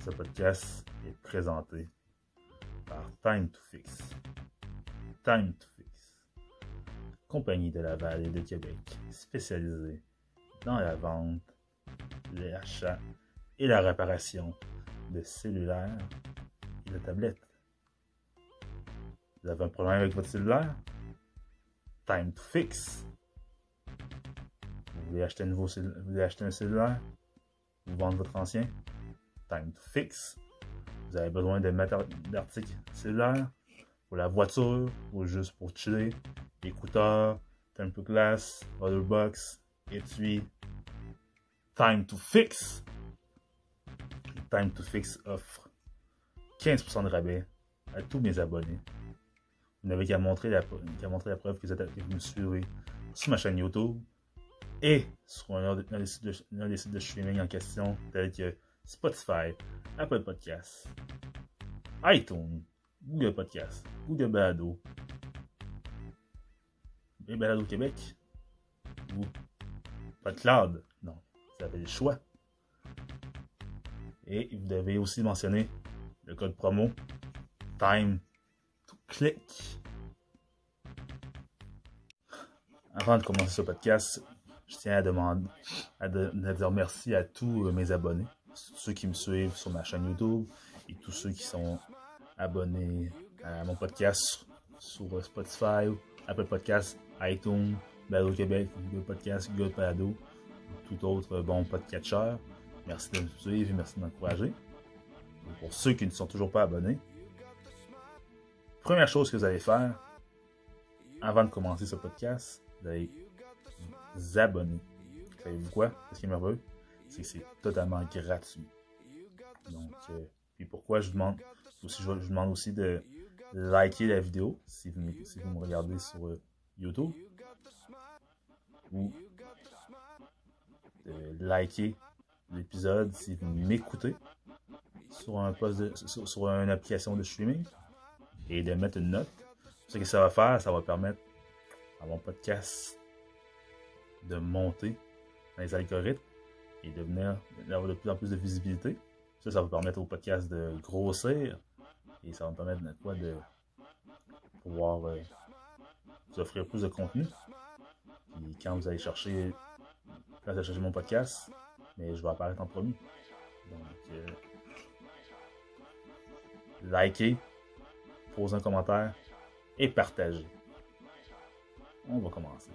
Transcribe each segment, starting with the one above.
Ce podcast est présenté par Time to Fix. Time to Fix, compagnie de Laval et de Québec spécialisée dans la vente, l'achat et la réparation de cellulaires et de tablettes. Vous avez un problème avec votre cellulaire? Time to Fix. Vous voulez acheter un, nouveau vous voulez acheter un cellulaire? Vous vendre votre ancien? Time to Fix. Vous avez besoin d'articles cellulaires pour la voiture ou juste pour chiller. Écouteurs, Temple Glass, Otherbox, étui. Time to Fix. Time to Fix offre 15% de rabais à tous mes abonnés. Vous n'avez qu'à montrer, la, montrer la preuve que vous, êtes, que vous me suivez sur ma chaîne YouTube et sur un, des sites de, sites de streaming en question, tels que Spotify, Apple Podcasts, iTunes, Google Podcasts, Google Balado, et Balado Québec, ou PodCloud. Non, vous avez le choix. Et vous devez aussi mentionner le code promo Time to Click. Avant de commencer ce podcast, je tiens à demander à, dire merci à tous mes abonnés ceux qui me suivent sur ma chaîne YouTube et tous ceux qui sont abonnés à mon podcast sur Spotify, Apple Podcasts, iTunes, Balado Québec, Google Podcasts, Google Palado, tout autre bon podcatcher. Merci de me suivre et merci de m'encourager. Pour ceux qui ne sont toujours pas abonnés, première chose que vous allez faire avant de commencer ce podcast, vous allez vous abonner. Savez-vous quoi? Qu'est-ce qui est merveilleux? C'est totalement gratuit. Donc, euh, puis pourquoi je demande aussi, je, demande aussi de liker la vidéo si vous, vous me regardez sur euh, YouTube ou de liker l'épisode si vous m'écoutez sur un une application de streaming et de mettre une note. Ce que ça va faire, ça va permettre à mon podcast de monter dans les algorithmes et d'avoir de plus en plus de visibilité. Ça, ça va permettre au podcast de grossir et ça va me permettre de, quoi, de pouvoir euh, vous offrir plus de contenu. Et quand vous allez chercher, vous allez chercher mon podcast, mais je vais apparaître en premier. Donc, euh, likez, posez un commentaire et partagez. On va commencer.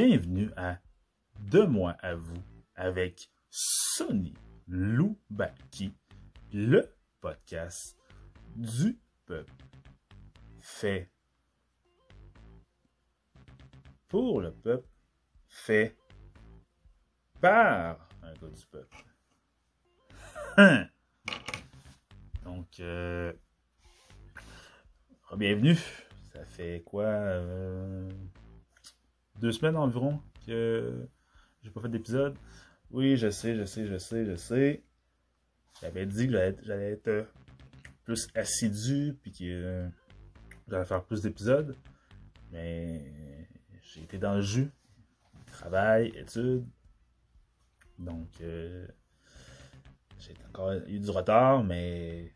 Bienvenue à Deux mois à vous avec Sonny Loubaki, le podcast du peuple. Fait pour le peuple, fait par un gars du peuple. Donc, euh, bienvenue. Ça fait quoi? Euh, deux semaines environ que j'ai pas fait d'épisode. Oui, je sais, je sais, je sais, je sais. J'avais dit que j'allais être plus assidu, puis que j'allais faire plus d'épisodes. Mais j'ai été dans le jus. Travail, études. Donc, euh, j'ai encore eu du retard, mais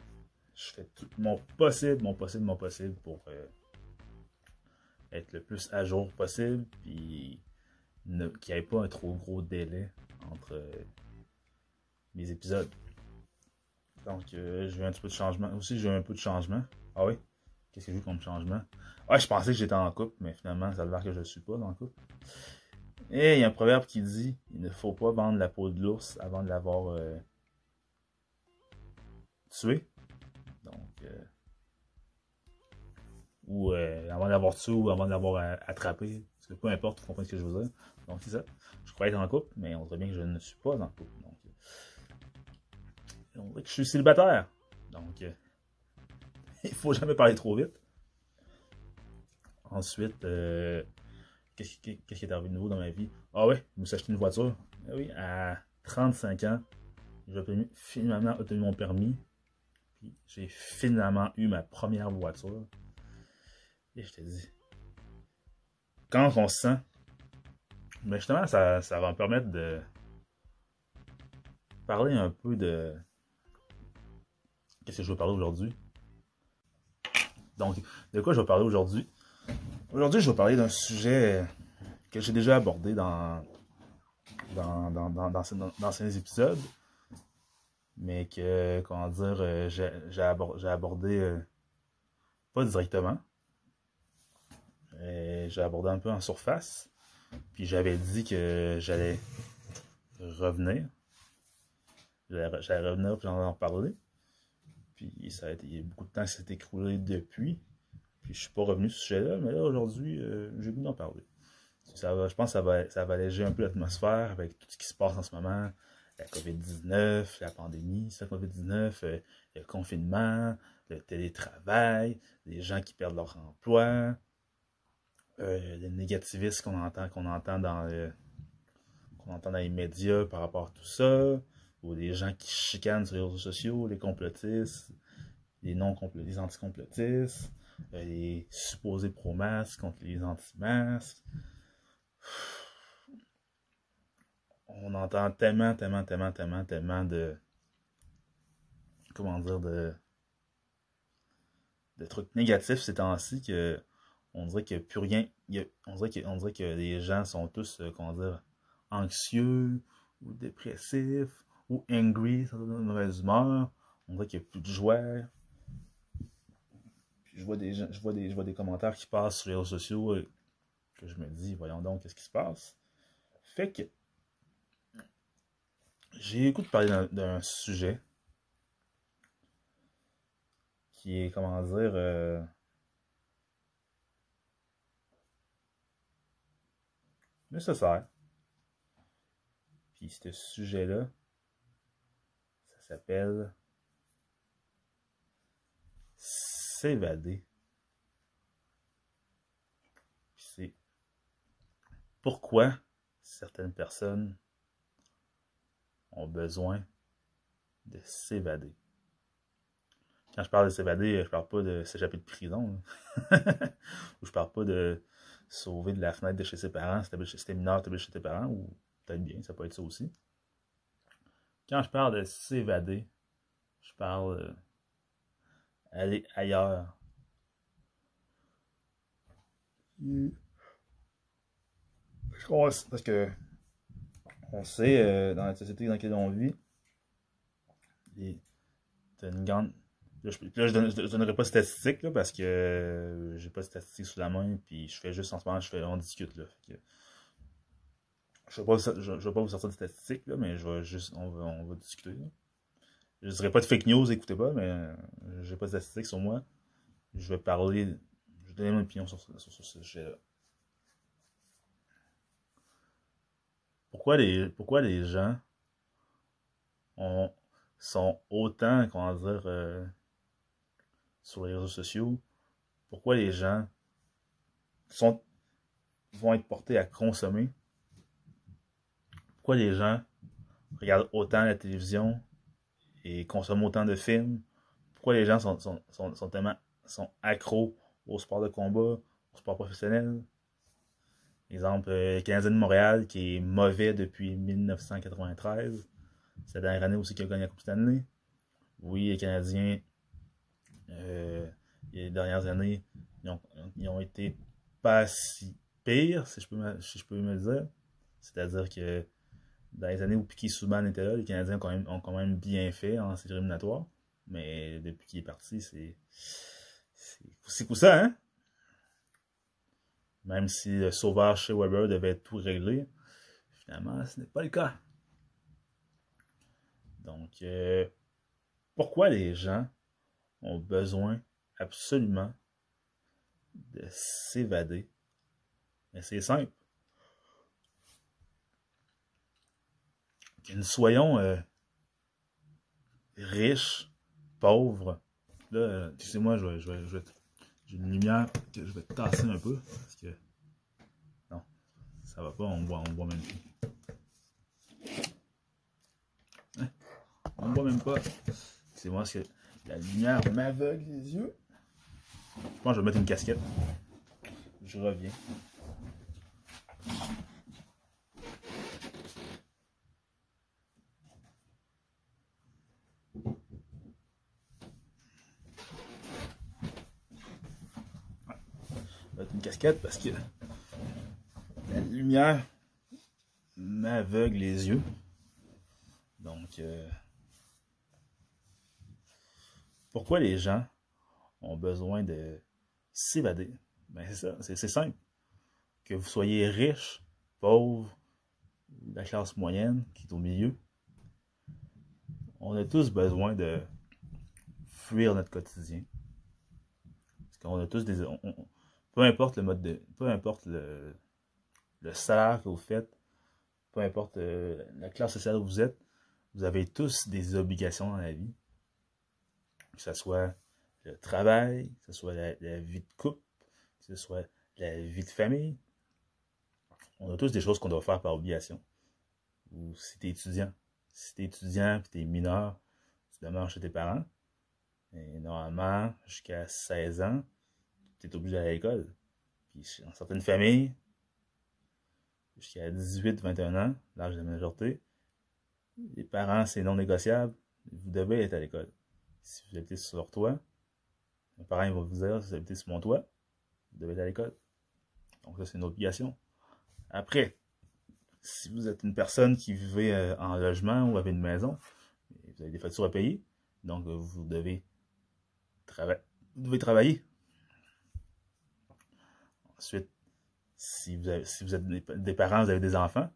je fais tout mon possible, mon possible, mon possible pour euh, être le plus à jour possible, puis qu'il n'y ait pas un trop gros délai entre euh, mes épisodes. Donc, euh, je veux un petit peu de changement. Aussi, j'ai un peu de changement. Ah oui? Qu'est-ce que j'ai comme changement? Ah, je pensais que j'étais en couple, mais finalement, ça a l'air que je ne suis pas le couple. Et il y a un proverbe qui dit il ne faut pas vendre la peau de l'ours avant de l'avoir euh, tué. Donc, ou euh, avant d'avoir tué ou avant de l'avoir euh, attrapé. Parce que peu importe, vous comprenez ce que je veux dire. Donc c'est ça. Je crois être en couple, mais on dirait bien que je ne suis pas en couple. Donc, euh, on dirait que je suis célibataire. Donc il il faut jamais parler trop vite. Ensuite, qu'est-ce qui est arrivé de nouveau dans ma vie? Ah ouais, je me suis acheté une voiture. Ah oui, à 35 ans, j'ai finalement obtenu mon permis. Puis j'ai finalement eu ma première voiture. Et je te dis, quand on se sent, mais justement, ça, ça va me permettre de parler un peu de. Qu'est-ce que je veux parler aujourd'hui? Donc, de quoi je vais parler aujourd'hui? Aujourd'hui, je vais parler d'un sujet que j'ai déjà abordé dans, dans, dans, dans, dans, épisodes, mais que, comment dire, euh, j'ai abordé, euh, pas directement. J'ai abordé un peu en surface. Puis j'avais dit que j'allais revenir. J'allais revenir pour en parler. Puis ça a été, il y a beaucoup de temps qui s'est écroulé depuis. Puis je suis pas revenu sur ce sujet-là, mais là aujourd'hui, euh, j'ai goût d'en parler. Ça va, je pense que ça va, ça va alléger un peu l'atmosphère avec tout ce qui se passe en ce moment. La COVID-19, la pandémie, la COVID-19, euh, le confinement, le télétravail, les gens qui perdent leur emploi, euh, le négativisme qu'on entend, qu'on entend dans qu'on entend dans les médias par rapport à tout ça, ou des gens qui chicanent sur les réseaux sociaux, les complotistes, les non les anticomplotistes, euh, les supposés pro-masques contre les anti-masques. On entend tellement, tellement, tellement, tellement, tellement de. Comment dire, de. de trucs négatifs ces temps-ci que. On dirait qu'il n'y a plus rien. on, dirait que, les gens sont tous, euh, comment dire, anxieux ou dépressifs ou angry, ça donne une mauvaise humeur. On dirait qu'il n'y a plus de joie je vois des je vois des, je vois des commentaires qui passent sur les réseaux sociaux et que je me dis, voyons donc, qu'est-ce qui se passe? Fait que j'ai écouté parler d'un sujet qui est, comment dire, euh, nécessaire. Puis ce sujet-là, ça s'appelle s'évader. C'est pourquoi certaines personnes ont besoin de s'évader. Quand je parle de s'évader, je parle pas de s'échapper de prison. ou je parle pas de sauver de la fenêtre de chez ses parents, si c'était mineur, de chez tes parents, ou peut-être bien, ça peut être ça aussi. Quand je parle de s'évader, je parle aller ailleurs. Je crois parce que on sait euh, dans la société dans laquelle on vit, t'as une grande. Là, je, ne donnerai pas de statistiques là, parce que euh, j'ai pas de statistiques sous la main, puis je fais juste en ce moment, je fais, on discute là. je ne vais, pas, je, vous sortir de statistiques, là, mais je vais juste, on va, on va discuter. Là je ne dirais pas de fake news, écoutez pas, mais euh, j'ai pas de statistiques sur moi. Je vais parler, je vais donner mon opinion sur, ce sujet-là. Pourquoi les, pourquoi les gens sont autant, comment dire, euh, sur les réseaux sociaux? Pourquoi les gens sont, vont être portés à consommer? Pourquoi les gens regardent autant la télévision, et consomment autant de films? Pourquoi les gens sont, sont, sont, tellement sont accros au sport de combat, au sport professionnel? Exemple, euh, le Canadien de Montréal qui est mauvais depuis 1993. C'est la dernière année aussi qu'il a gagné la Coupe Stanley. Oui, les Canadiens, euh, les dernières années, ils ont, été pas si pires, si je peux me, si je peux me dire. C'est-à-dire que dans les années où Piquet Souban était là, les Canadiens ont quand même, ont quand même bien fait en série éliminatoire. Mais depuis qu'il est parti, c'est. C'est coup ça, hein? Même si le sauveur chez Weber devait tout régler, finalement, ce n'est pas le cas. Donc, euh, pourquoi les gens ont besoin absolument de s'évader? Mais c'est simple. que nous soyons euh, riches, pauvres. Là, euh, excusez-moi, je vais, je vais, je vais, j'ai une lumière que je vais tasser un peu. Parce que. Non. Ça va pas, on voit, on voit même plus. Hein? On voit même pas. C'est moi que la lumière m'aveugle les yeux. Je pense que je vais mettre une casquette. Je reviens. une casquette parce que la lumière m'aveugle les yeux. Donc, euh, pourquoi les gens ont besoin de s'évader? Ben, c'est ça, c'est simple. Que vous soyez riche, pauvre, la classe moyenne qui est au milieu, on a tous besoin de fuir notre quotidien. Parce qu'on a tous des. peu importe le mode de. Peu importe le, salaire que vous faites, peu importe euh, la classe sociale où vous êtes, vous avez tous des obligations dans la vie. Que ce soit le travail, que ce soit la, vie de couple, que ce soit la vie de famille. On a tous des choses qu'on doit faire par obligation. Ou si tu es étudiant. Si tu es étudiant et tu es mineur, tu demeures chez tes parents. Et normalement, jusqu'à 16 ans, tu es obligé d'aller à l'école. Puis dans certaines familles, jusqu'à 18-21 ans, l'âge de la majorité, les parents, c'est non négociable. Vous devez être à l'école. Si vous habitez sur leur toit, un parent va vous dire, si vous habitez sur mon toit, vous devez être à l'école. Donc ça, c'est une obligation. Après, si vous êtes une personne qui vivez euh, en logement ou avez une maison, vous avez des factures à payer, donc euh, vous devez, travailler. Ensuite, si vous, êtes des parents, vous avez des enfants,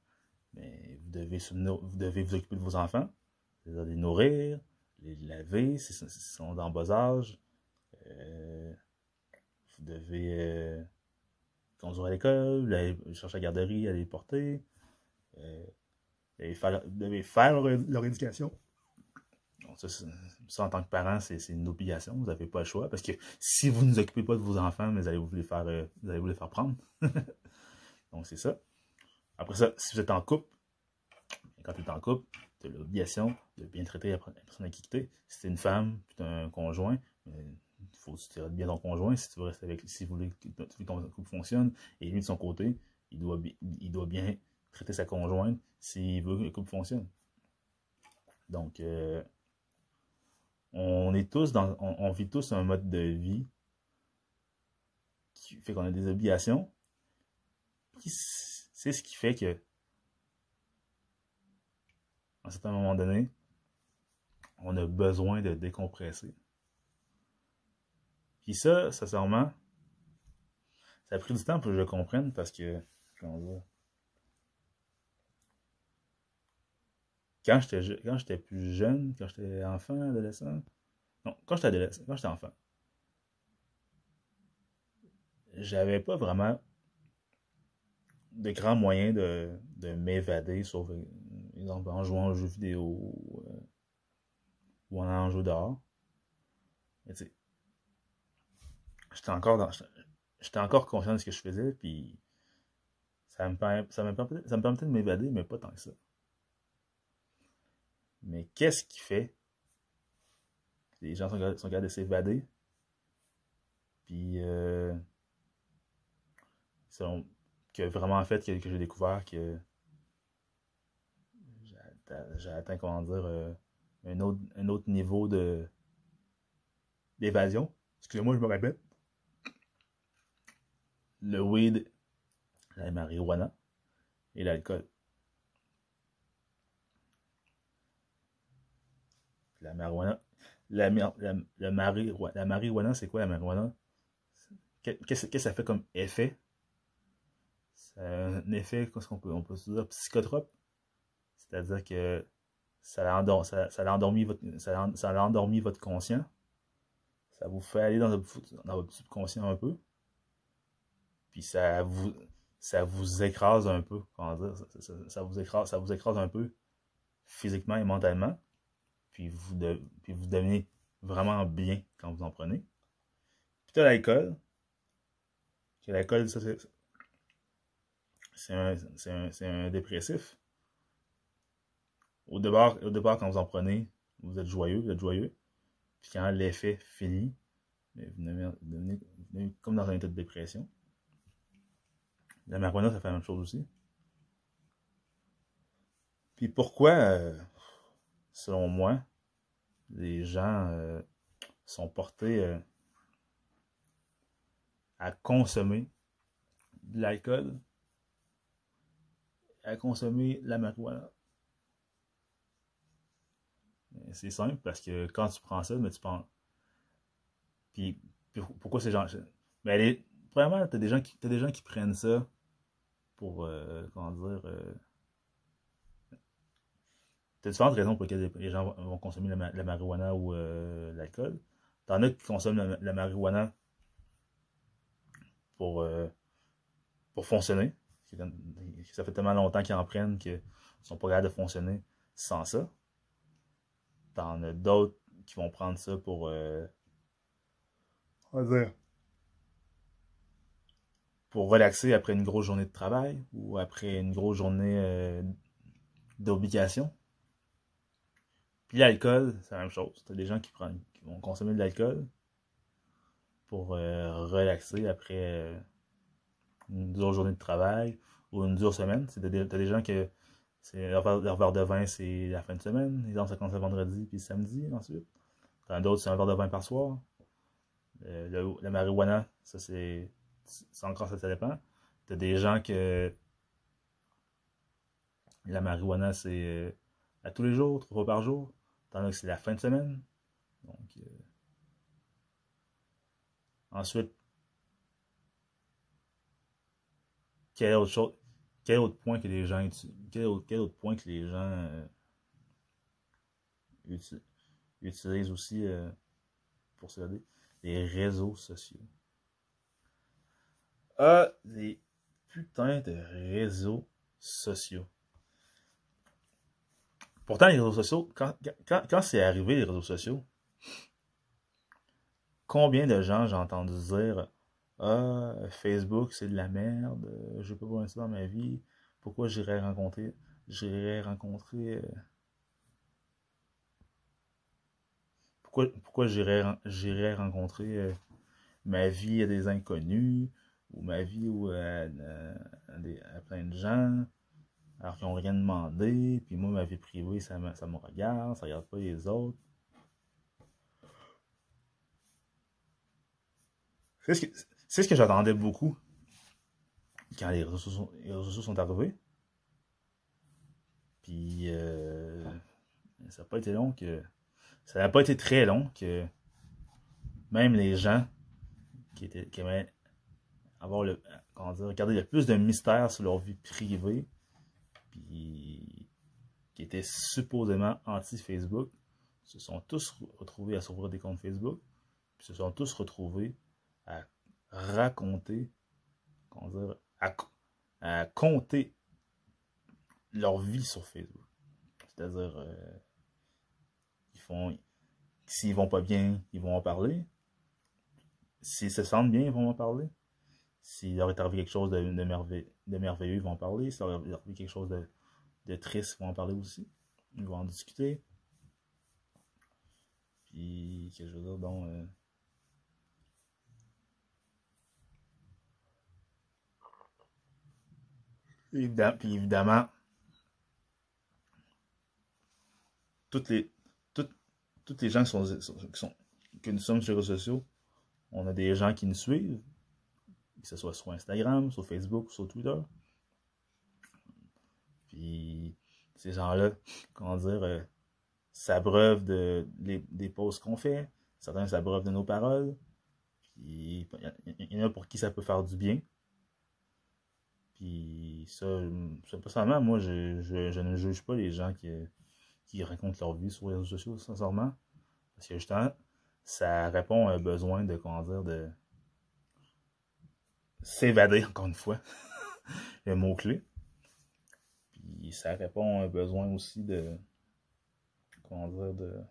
mais vous devez, vous devez vous occuper de vos enfants, les nourrir, les laver s'ils sont en bas. Euh, vous devez euh, conduire à l'école, aller chercher la garderie, aller les porter. Euh, vous devez faire leur, éducation. ça, en tant que parent, c'est une obligation. Vous n'avez pas le choix. Parce que si vous ne vous occupez pas de vos enfants, vous allez vous les faire, vous allez vous les faire prendre. Donc, c'est ça. Après ça, si vous êtes en couple, quand tu es en couple, tu as l'obligation de bien traiter la personne avec qui tu. Si tu es une femme, tu as un conjoint, il faut que tu traites bien ton conjoint si tu veux rester avec si vous voulez que ton couple fonctionne. Et lui, de son côté, il doit, il doit bien traiter sa conjointe s'il veut que le couple fonctionne. Donc, euh, on est tous dans, on, vit tous un mode de vie qui fait qu'on a des obligations. C'est ce qui fait que, à un certain moment donné, on a besoin de décompresser. Puis ça, sincèrement, ça a pris du temps pour que je le comprenne parce que, comment quand j'étais quand j'étais plus jeune, quand j'étais enfant, adolescent, non, quand j'étais adolescent, quand j'étais enfant, j'avais pas vraiment de grands moyens de, de m'évader, sauf exemple en jouant aux jeux vidéo euh, ou en allant jouer dehors. Mais tu sais, j'étais encore dans, j'étais encore conscient de ce que je faisais, puis ça me, permettait, ça me permettait de m'évader, mais pas tant que ça. Mais qu'est-ce qui fait que les gens sont, sont capables de s'évader? Puis, euh, que vraiment en fait que j'ai découvert que j'ai atteint, comment dire, euh, un, autre, un autre niveau de d'évasion. Excusez-moi, je me répète. Le weed, la marijuana et l'alcool. La marijuana. La, la, la, la marijuana, c'est quoi la marijuana? Qu'est-ce que ça fait comme effet? C'est un effet, qu'est-ce qu'on peut, on peut dire, psychotrope? C'est-à-dire que ça a, endormi, votre, ça, endormi votre conscient. Ça vous fait aller dans votre, subconscient un peu. Puis ça vous, ça vous écrase un peu. Comment dire? Ça, vous écrase, ça vous écrase un peu physiquement et mentalement. Puis vous, de, puis vous devenez vraiment bien quand vous en prenez. Puis tu as l'alcool. L'alcool, ça c'est c'est un, un, dépressif. Au départ, au départ, quand vous en prenez, vous êtes joyeux, vous êtes joyeux. Puis quand l'effet finit, vous devenez, comme dans un état de dépression. La marijuana, ça fait la même chose aussi. Puis pourquoi, euh, selon moi, les gens euh, sont portés euh, à consommer de l'alcool, à consommer la marijuana? C'est simple parce que quand tu prends ça, mais tu prends. Puis, pourquoi ces gens. Mais premièrement, t'as des gens qui des gens qui prennent ça pour euh, comment dire. Euh... T'as différentes raisons pour lesquelles les gens vont consommer la, marijuana ou euh, l'alcool. T'en as qui consomment la marijuana pour, euh, pour fonctionner. Ça fait tellement longtemps qu'ils en prennent qu'ils sont pas capables de fonctionner sans ça. T'en as d'autres qui vont prendre ça pour. Euh, on va dire. Pour relaxer après une grosse journée de travail ou après une grosse journée euh, d'obligation? Puis l'alcool, c'est la même chose. T'as des gens qui, prennent, qui vont consommer de l'alcool pour euh, relaxer après euh, une dure journée de travail ou une dure semaine. T'as des, des gens que c'est leur, verre de vin, c'est la fin de semaine. Ils ont ça commence le vendredi puis samedi ensuite. T'en d'autres, c'est un verre de vin par soir. Euh, le, la marijuana, ça c'est. encore ça, ça dépend. T'as des gens que la marijuana c'est à tous les jours, trois fois par jour. T'en as que c'est la fin de semaine. Donc Ensuite, quel autre chose, quel autre point que les gens quel autre, quel autre point que les gens euh, utilisent aussi euh, pour s'aider les réseaux sociaux. Ah, des putains de réseaux sociaux. Pourtant, les réseaux sociaux, quand, quand, quand c'est arrivé, les réseaux sociaux, Combien de gens j'ai entendu dire Ah, Facebook, c'est de la merde, je peux pas ça dans ma vie, pourquoi j'irais rencontrer j'irais rencontrer euh, pourquoi, pourquoi j'irais rencontrer euh, ma vie à des inconnus ou ma vie à, plein de gens alors qu'ils n'ont rien demandé puis moi ma vie privée ça me, ça me regarde ça regarde pas les autres. Ce que, ce que j'attendais beaucoup quand les réseaux sont arrivés. Puis euh, ça n'a pas été long que. Ça n'a pas été très long que même les gens qui, étaient, qui aimaient avoir le. Comment dire, regarder le plus de mystère sur leur vie privée, puis qui étaient supposément anti-Facebook, se sont tous retrouvés à s'ouvrir des comptes Facebook, puis se sont tous retrouvés raconter, comment dire, à, compter leur vie sur Facebook. C'est-à-dire, euh, ils font, vont pas bien, ils vont en parler. S'ils se sentent bien, ils vont en parler. S'il leur est arrivé quelque chose de, de, merveilleux, ils vont en parler. S'il leur est arrivé quelque chose de, triste, ils vont en parler aussi. Ils vont en discuter. Puis, que je veux dire, donc, euh, puis évidemment, toutes les, toutes, toutes les gens sont, que nous sommes sur les réseaux sociaux, on a des gens qui nous suivent, que ce soit sur Instagram, sur Facebook, sur Twitter. Puis ces gens-là, comment dire, euh, s'abreuvent de, des posts qu'on fait, certains s'abreuvent de nos paroles, puis il y en a pour qui ça peut faire du bien, puis ça, personnellement, moi, je, je, ne juge pas les gens qui, qui racontent leur vie sur les réseaux sociaux, sincèrement. Parce que justement, ça répond à un besoin de, comment dire, de s'évader, encore une fois, le mot-clé. Puis ça répond à un besoin aussi de, comment dire, de...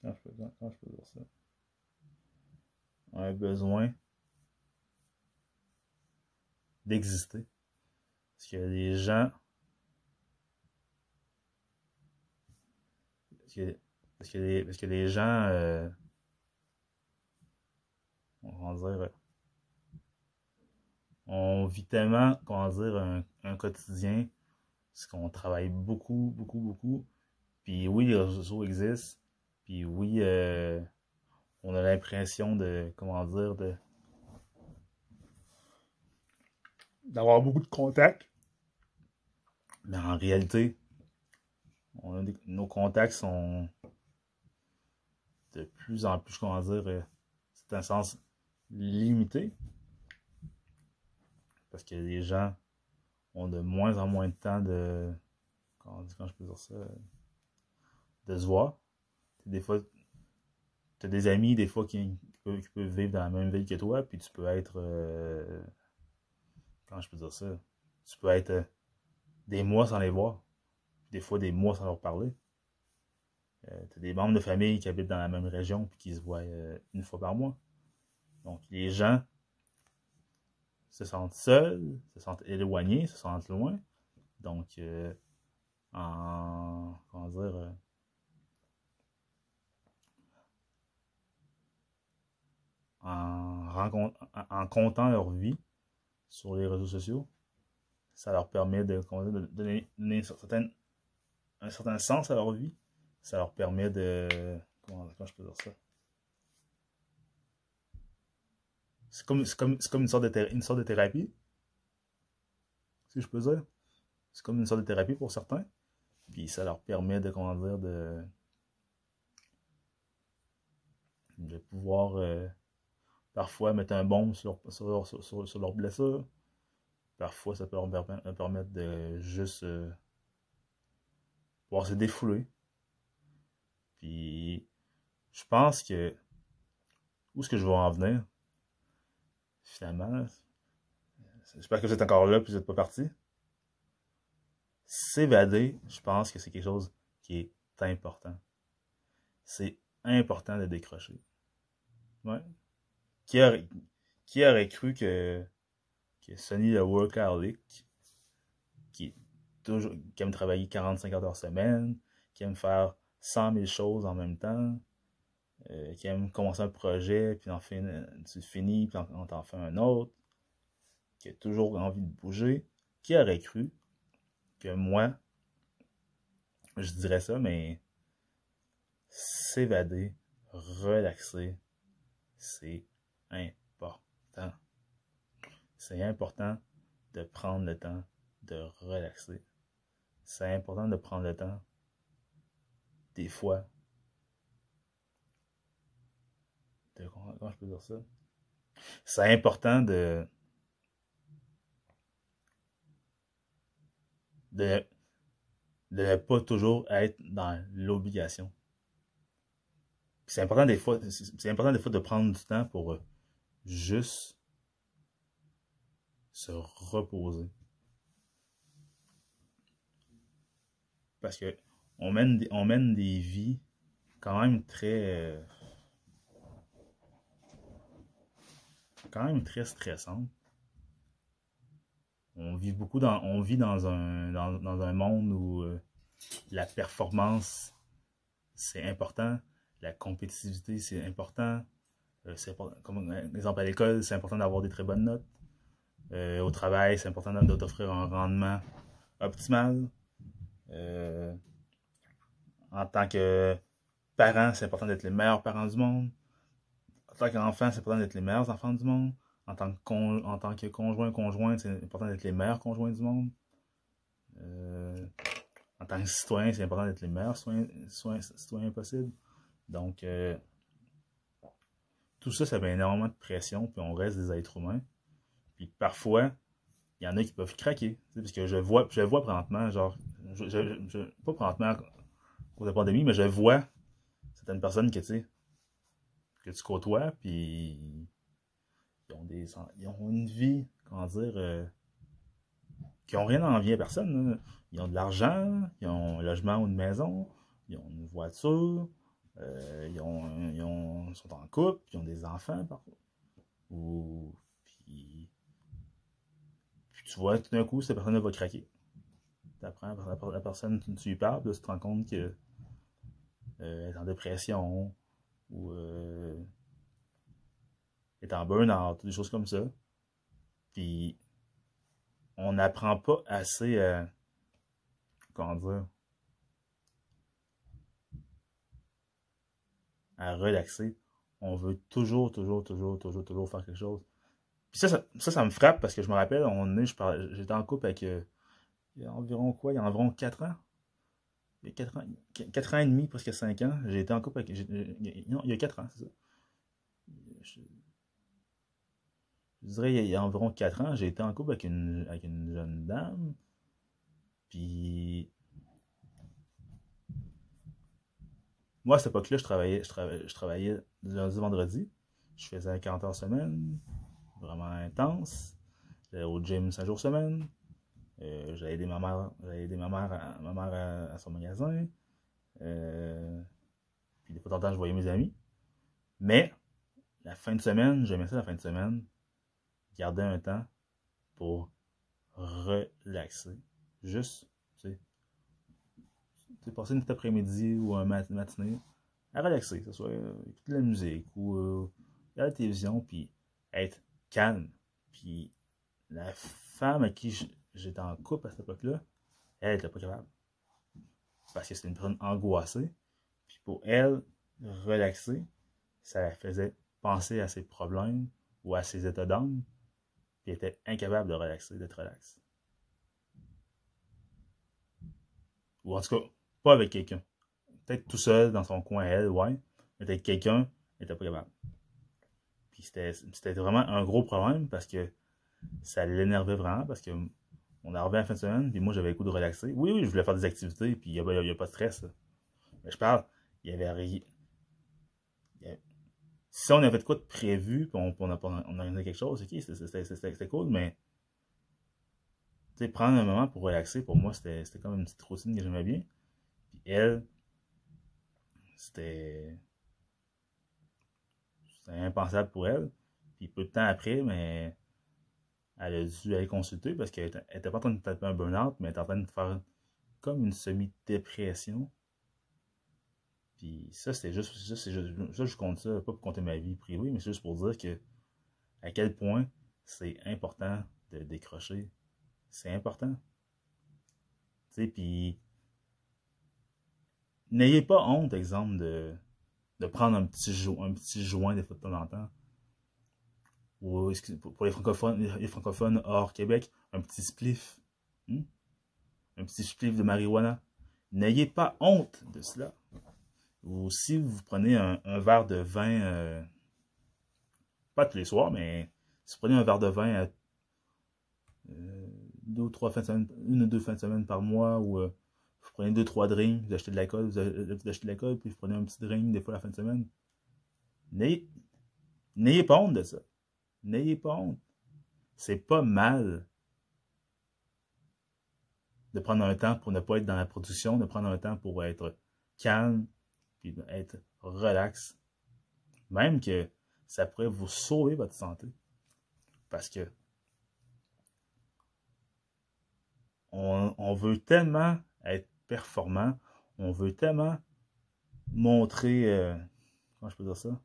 Comment je comment je peux dire ça? Un besoin d'exister. Parce a des gens. Parce que, parce que, les, parce que les gens. Euh, on va dire. On vit tellement, comment dire, un, un quotidien. Parce qu'on travaille beaucoup, beaucoup, beaucoup. Puis oui, les réseaux existent. Puis oui, euh, on a l'impression de, comment dire, de d'avoir beaucoup de contacts. Mais en réalité, nos contacts sont de plus en plus, comment dire, euh, c'est un sens limité. Parce que les gens ont de moins en moins de temps de. Comment, je peux dire ça? De se voir. Des fois, tu as des amis, des fois, qui, peuvent, vivre dans la même ville que toi, puis tu peux être. Euh, comment je peux dire ça? Tu peux être euh, des mois sans les voir. Des fois, des mois sans leur parler. Euh, tu as des membres de famille qui habitent dans la même région puis qui se voient euh, une fois par mois. Donc, les gens se sentent seuls, se sentent éloignés, se sentent loin. Donc, en. Comment dire? En, en comptant leur vie sur les réseaux sociaux, ça leur permet de, donner, un, certain, sens à leur vie. Ça leur permet de. Comment, je peux dire ça? C'est comme, une, sorte de une sorte de thérapie. Si je peux dire. C'est comme une sorte de thérapie pour certains. Puis ça leur permet de, comment dire, de, de pouvoir euh, Parfois, mettre un bombe sur, sur, sur, leur blessure. Parfois, ça peut leur permettre de juste euh, pouvoir se défouler. Puis, je pense que où est-ce que je vais en venir? Finalement, j'espère que vous êtes encore là et vous n'êtes pas parti. S'évader, je pense que c'est quelque chose qui est important. C'est important de décrocher. Ouais, qui, aurait, cru que, que Sonny le workaholic, qui, qui aime travailler 45 heures par semaine, qui aime faire 100 000 choses en même temps, euh, qui aime commencer un projet, puis en fin, tu finis, puis on t'en fait un autre, qui a toujours envie de bouger, qui aurait cru que moi, je dirais ça, mais s'évader, relaxer, c'est important. C'est important de prendre le temps de relaxer. C'est important de prendre le temps, des fois, de, comment je peux dire ça? C'est important de, de, de ne pas toujours être dans l'obligation. C'est important des fois, c'est important des fois de prendre du temps pour euh, juste se reposer. Parce que on mène, on mène des vies quand même très. Quand même très stressantes. On vit beaucoup dans. On vit dans un, dans, un monde où euh, la performance c'est important, la compétitivité c'est important, c'est comme exemple à l'école, c'est important d'avoir des très bonnes notes. Euh, au travail, c'est important d'offrir un rendement optimal. Euh, en tant que parent, c'est important d'être les meilleurs parents du monde. En tant qu'enfant, c'est important d'être les meilleurs enfants du monde. En tant que, en tant que conjoint, c'est important d'être les meilleurs conjoints du monde. en tant que citoyen, c'est important d'être les meilleurs citoyens, citoyens possibles. Donc, tout ça, ça met énormément de pression, puis on reste des êtres humains. Puis parfois, il y en a qui peuvent craquer. Parce que je vois, je vois présentement, genre, je, pas présentement de la pandémie, mais je vois certaines personnes que, tu que tu côtoies, puis ils ont, des, ils ont une vie, comment dire, euh, qui n'ont rien à envier à personne. Ils ont de l'argent, ils ont un logement ou une maison, ils ont une voiture, euh, ils, ont, ils, ont, sont en couple, ils ont des enfants parfois. Ou, puis, puis tu vois, tout d'un coup, cette personne va craquer. Tu la, personne, tu, tu lui là, tu te rends compte que euh, est en dépression, ou euh, est en burn-out, des choses comme ça. Puis, on n'apprend pas assez à, comment dire, à relaxer. On veut toujours, toujours, toujours, toujours, toujours faire quelque chose. Ça, ça, ça, me frappe parce que je me rappelle, on est, j'étais en couple avec, euh, il y a environ quoi, il y a environ 4 ans? Il y a 4 ans, 4 ans et demi, presque 5 ans. J'ai été en couple avec, non, il y a 4 ans, c'est ça. Je, je, dirais, il y a environ 4 ans, j'ai été en couple avec une, avec une jeune dame. Puis, Moi, à cette époque-là, je travaillais, je travaillais, je travaillais lundi vendredi. Je faisais 40 heures semaine, vraiment intense. J'allais au gym 5 jours semaine. Euh, j'allais aider ma mère, ma mère, à, ma mère à, son magasin. Euh, puis de temps en temps, je voyais mes amis. Mais, la fin de semaine, j'aimais ça la fin de semaine. Garder un temps pour relaxer. Juste, passer une après-midi ou un matinée à relaxer, que ce soit euh, écouter de la musique ou euh, la télévision, puis être calme. Puis la femme à qui j'étais en couple à cette époque-là, elle n'était pas capable. Parce que c'était une personne angoissée. Puis pour elle, relaxer, ça la faisait penser à ses problèmes ou à ses états d'âme. Puis elle était incapable de relaxer, d'être relax. Ou en tout cas, pas avec quelqu'un. Peut-être tout seul dans son coin, elle, ouais. Mais avec quelqu'un, elle était pas capable. Puis c'était vraiment un gros problème parce que ça l'énervait vraiment parce que on arrivait à la fin de semaine, puis moi j'avais le coup de relaxer. Oui, oui, je voulais faire des activités, puis il n'y a, a, pas de stress. Mais je parle, il y avait rien. Si on avait de quoi de prévu, puis on, on, a, on organisait quelque chose, ok, c'était cool, mais prendre un moment pour relaxer, pour moi, c'était comme une petite routine que j'aimais bien. Elle, c'était. C'était impensable pour elle. Puis peu de temps après, mais elle a dû aller consulter parce qu'elle était pas en train de taper un burn-out, mais elle était en train de faire comme une semi-dépression. Puis ça, c'était juste, ça, juste, ça, je compte ça, pas pour compter ma vie privée, mais c'est juste pour dire que à quel point c'est important de décrocher. C'est important. Tu sais, puis n'ayez pas honte, exemple, de, de prendre un petit, un petit joint de temps en temps. Ou pour les francophones, les francophones hors Québec, un petit spliff. Hmm? Un petit spliff de marijuana. N'ayez pas honte de cela. Ou si vous prenez un, verre de vin, euh, pas tous les soirs, mais si vous prenez un verre de vin euh, deux ou trois fins de semaine, une ou deux fins de semaine par mois, ou euh, vous prenez deux, trois drinks, vous achetez de l'alcool, vous achetez de l'alcool, puis vous prenez un petit drink des fois la fin de semaine. N'ayez pas honte de ça. N'ayez pas honte. C'est pas mal de prendre un temps pour ne pas être dans la production, de prendre un temps pour être calme, puis être relax. Même que ça pourrait vous sauver votre santé. Parce que on veut tellement être performant, on veut tellement montrer, euh, comment je peux dire ça,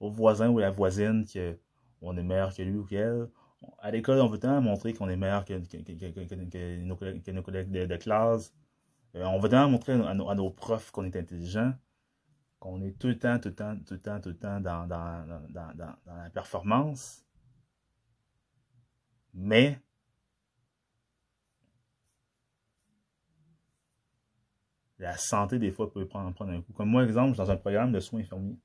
au voisin ou à la voisine qu'on est meilleur que lui ou qu'elle. À l'école, on veut tellement montrer qu'on est meilleur que, nos, collègues de, classe. Euh, on veut tellement montrer à nos, profs qu'on est intelligent, qu'on est tout le temps, tout le temps, tout le temps, tout le temps dans la performance. Mais la santé, des fois, peut prendre, prendre un coup. Comme moi, exemple, je suis dans un programme de soins infirmiers.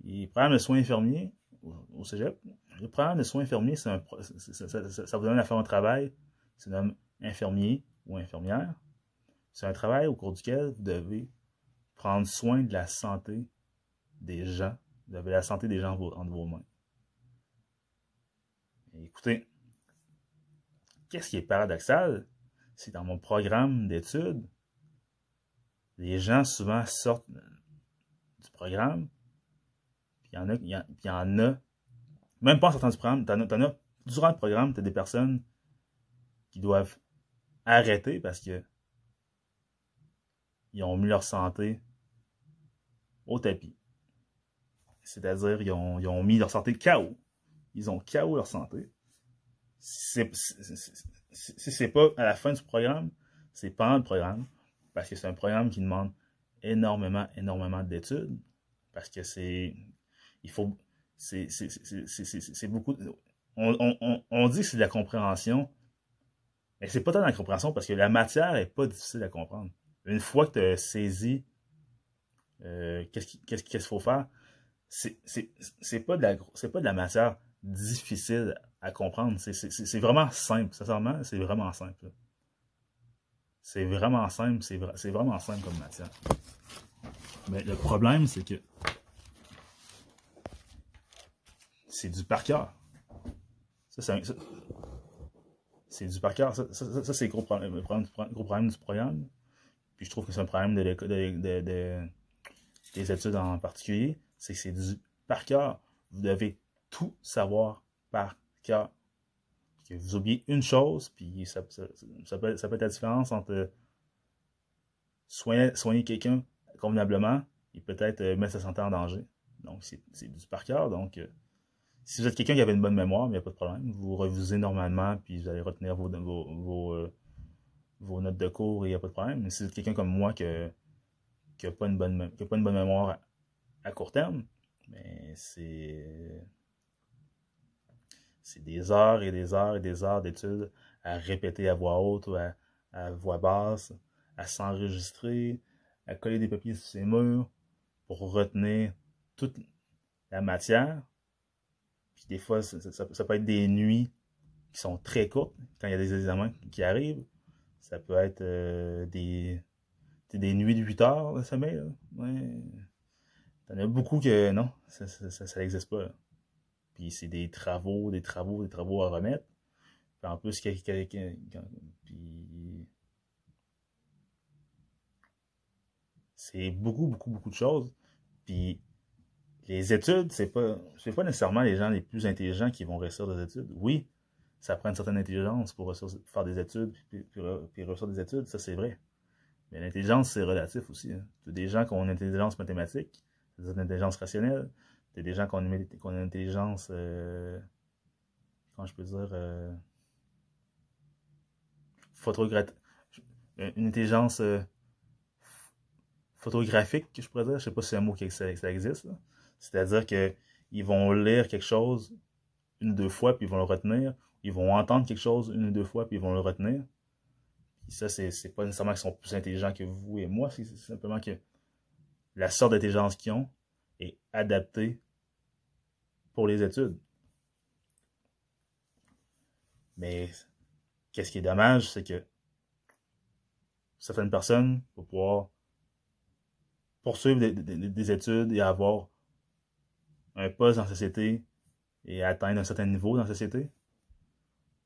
Puis, programme de soins infirmiers au, cégep, le programme de soins infirmiers, un, ça, vous donne à faire un travail, c'est nomme infirmier ou infirmière. C'est un travail au cours duquel vous devez prendre soin de la santé des gens. Vous avez la santé des gens entre vos mains. écoutez, qu'est-ce qui est paradoxal? C'est dans mon programme d'études, les gens souvent sortent du programme, il y il y, en a, même pas en sortant du programme, t'en as, as, durant le programme, tu as des personnes qui doivent arrêter parce que ils ont mis leur santé au tapis. C'est-à-dire, ils ont, ont mis leur santé KO. Ils ont KO leur santé. Si c'est pas à la fin du programme, c'est pendant le programme, parce que c'est un programme qui demande énormément, énormément d'études, parce que c'est, il faut, c'est beaucoup, on, on, dit que c'est de la compréhension, mais c'est pas tant de la compréhension parce que la matière est pas difficile à comprendre. Une fois que tu as saisi euh, qu'est-ce qu'il faut faire, c'est pas, pas de la matière difficile à comprendre. C'est vraiment simple, sincèrement, c'est vraiment simple. C'est vraiment simple, c'est vraiment simple comme matière. Mais le problème, c'est que c'est du par cœur. C'est du par cœur. Ça, c'est le gros problème, gros problème du programme. Puis je trouve que c'est un problème de, de, de, des études en particulier. C'est que c'est du par cœur. Vous devez tout savoir par cœur. Vous oubliez une chose, puis ça, peut, être la différence entre soigner, soigner quelqu'un convenablement et peut-être euh, mettre sa santé en danger. Donc, c'est du par cœur. Donc, euh, si vous êtes quelqu'un qui avait une bonne mémoire, il n'y a pas de problème. Vous revisez normalement, puis vous allez retenir vos, euh, notes de cours, il n'y a pas de problème. Mais si vous êtes quelqu'un comme moi qui n'a pas, une bonne, pas une bonne mémoire à, court terme, mais c'est c'est des heures et des heures et des heures d'études à répéter à voix haute ou à, voix basse, à s'enregistrer, à coller des papiers sur ses murs pour retenir toute la matière des fois, ça, peut être des nuits qui sont très courtes quand il y a des examens qui arrivent. Ça peut être euh, des, des nuits de 8 heures de sommeil. Ouais. Il y en a beaucoup que non, ça n'existe pas. C'est des travaux, des travaux, des travaux à remettre. Puis en plus, quelqu'un. C'est beaucoup, beaucoup, beaucoup de choses. Puis les études, c'est pas, c'est pas nécessairement les gens les plus intelligents qui vont réussir des études. Oui, ça prend une certaine intelligence pour faire des études puis, réussir des études, ça c'est vrai. Mais l'intelligence, c'est relatif aussi. Hein. Des gens qui ont une intelligence mathématique, une intelligence rationnelle. As des gens qui ont une, intelligence, euh, comment je peux dire, euh, une intelligence euh, photographique, je pourrais dire. Je sais pas si c'est un mot qui ça, existe. C'est-à-dire qu'ils vont lire quelque chose une ou deux fois, puis ils vont le retenir. Ils vont entendre quelque chose une ou deux fois, puis ils vont le retenir. Puis ça, c'est pas nécessairement qu'ils sont plus intelligents que vous et moi, c'est simplement que la sorte d'intelligence qu'ils ont est adaptée pour les études. Mais qu'est-ce qui est dommage, c'est que certaines personnes, pour pouvoir poursuivre des études et avoir un poste dans la société et atteindre un certain niveau dans la société